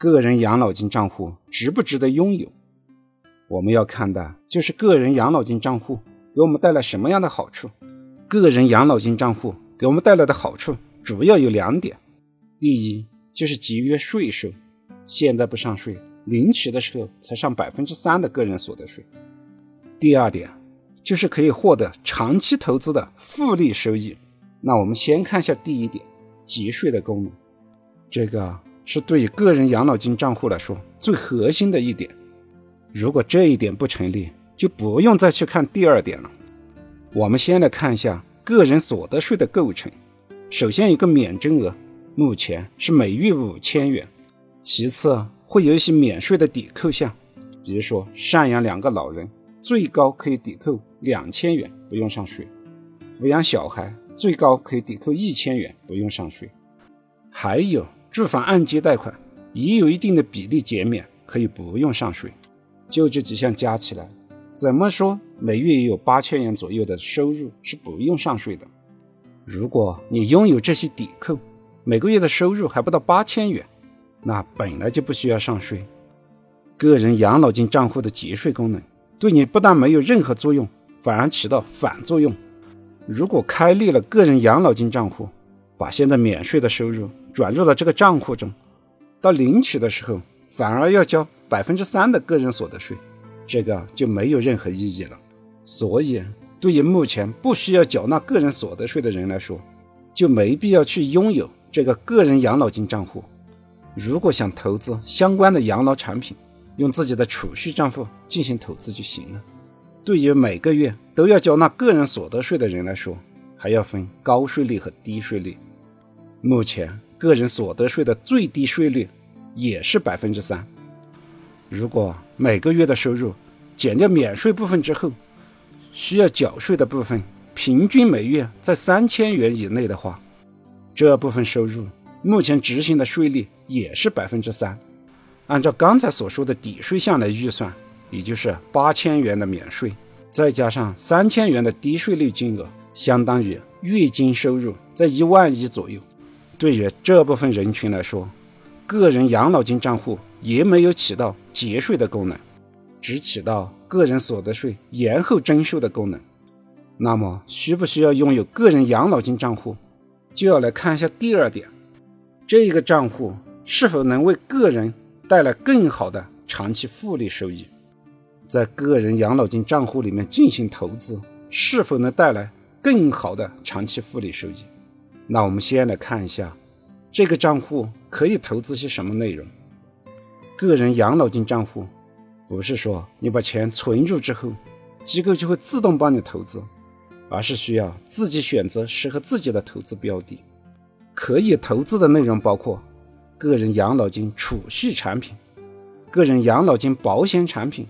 个人养老金账户值不值得拥有？我们要看的就是个人养老金账户给我们带来什么样的好处。个人养老金账户给我们带来的好处主要有两点：第一，就是节约税收，现在不上税，领取的时候才上百分之三的个人所得税；第二点，就是可以获得长期投资的复利收益。那我们先看一下第一点，节税的功能，这个是对于个人养老金账户来说最核心的一点。如果这一点不成立，就不用再去看第二点了。我们先来看一下个人所得税的构成。首先，一个免征额，目前是每月五千元。其次，会有一些免税的抵扣项，比如说赡养两个老人，最高可以抵扣两千元，不用上税；抚养小孩。最高可以抵扣一千元，不用上税。还有住房按揭贷款也有一定的比例减免，可以不用上税。就这几项加起来，怎么说每月也有八千元左右的收入是不用上税的。如果你拥有这些抵扣，每个月的收入还不到八千元，那本来就不需要上税。个人养老金账户的节税功能对你不但没有任何作用，反而起到反作用。如果开立了个人养老金账户，把现在免税的收入转入了这个账户中，到领取的时候反而要交百分之三的个人所得税，这个就没有任何意义了。所以，对于目前不需要缴纳个人所得税的人来说，就没必要去拥有这个个人养老金账户。如果想投资相关的养老产品，用自己的储蓄账户进行投资就行了。对于每个月都要缴纳个人所得税的人来说，还要分高税率和低税率。目前个人所得税的最低税率也是百分之三。如果每个月的收入减掉免税部分之后，需要缴税的部分平均每月在三千元以内的话，这部分收入目前执行的税率也是百分之三。按照刚才所说的抵税项来预算。也就是八千元的免税，再加上三千元的低税率金额，相当于月均收入在一万一左右。对于这部分人群来说，个人养老金账户也没有起到节税的功能，只起到个人所得税延后征收的功能。那么，需不需要拥有个人养老金账户，就要来看一下第二点：这个账户是否能为个人带来更好的长期复利收益。在个人养老金账户里面进行投资，是否能带来更好的长期复利收益？那我们先来看一下，这个账户可以投资些什么内容？个人养老金账户不是说你把钱存入之后，机构就会自动帮你投资，而是需要自己选择适合自己的投资标的。可以投资的内容包括个人养老金储蓄产品、个人养老金保险产品。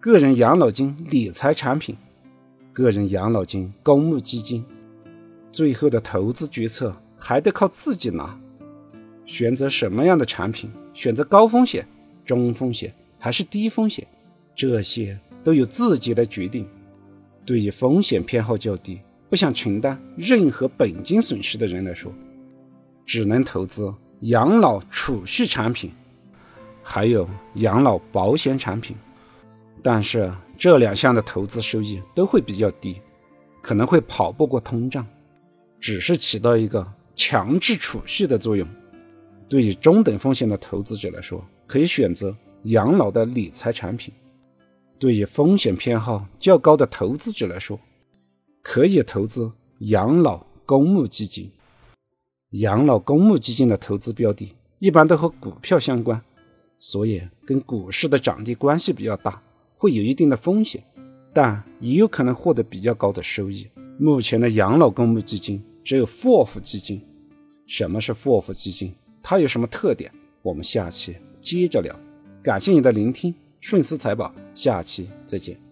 个人养老金理财产品，个人养老金公募基金，最后的投资决策还得靠自己拿。选择什么样的产品，选择高风险、中风险还是低风险，这些都有自己来决定。对于风险偏好较低、不想承担任何本金损失的人来说，只能投资养老储蓄产品，还有养老保险产品。但是这两项的投资收益都会比较低，可能会跑不过通胀，只是起到一个强制储蓄的作用。对于中等风险的投资者来说，可以选择养老的理财产品；对于风险偏好较高的投资者来说，可以投资养老公募基金。养老公募基金的投资标的一般都和股票相关，所以跟股市的涨跌关系比较大。会有一定的风险，但也有可能获得比较高的收益。目前的养老公募基金只有 FOF 基金。什么是 FOF 基金？它有什么特点？我们下期接着聊。感谢你的聆听，顺思财宝，下期再见。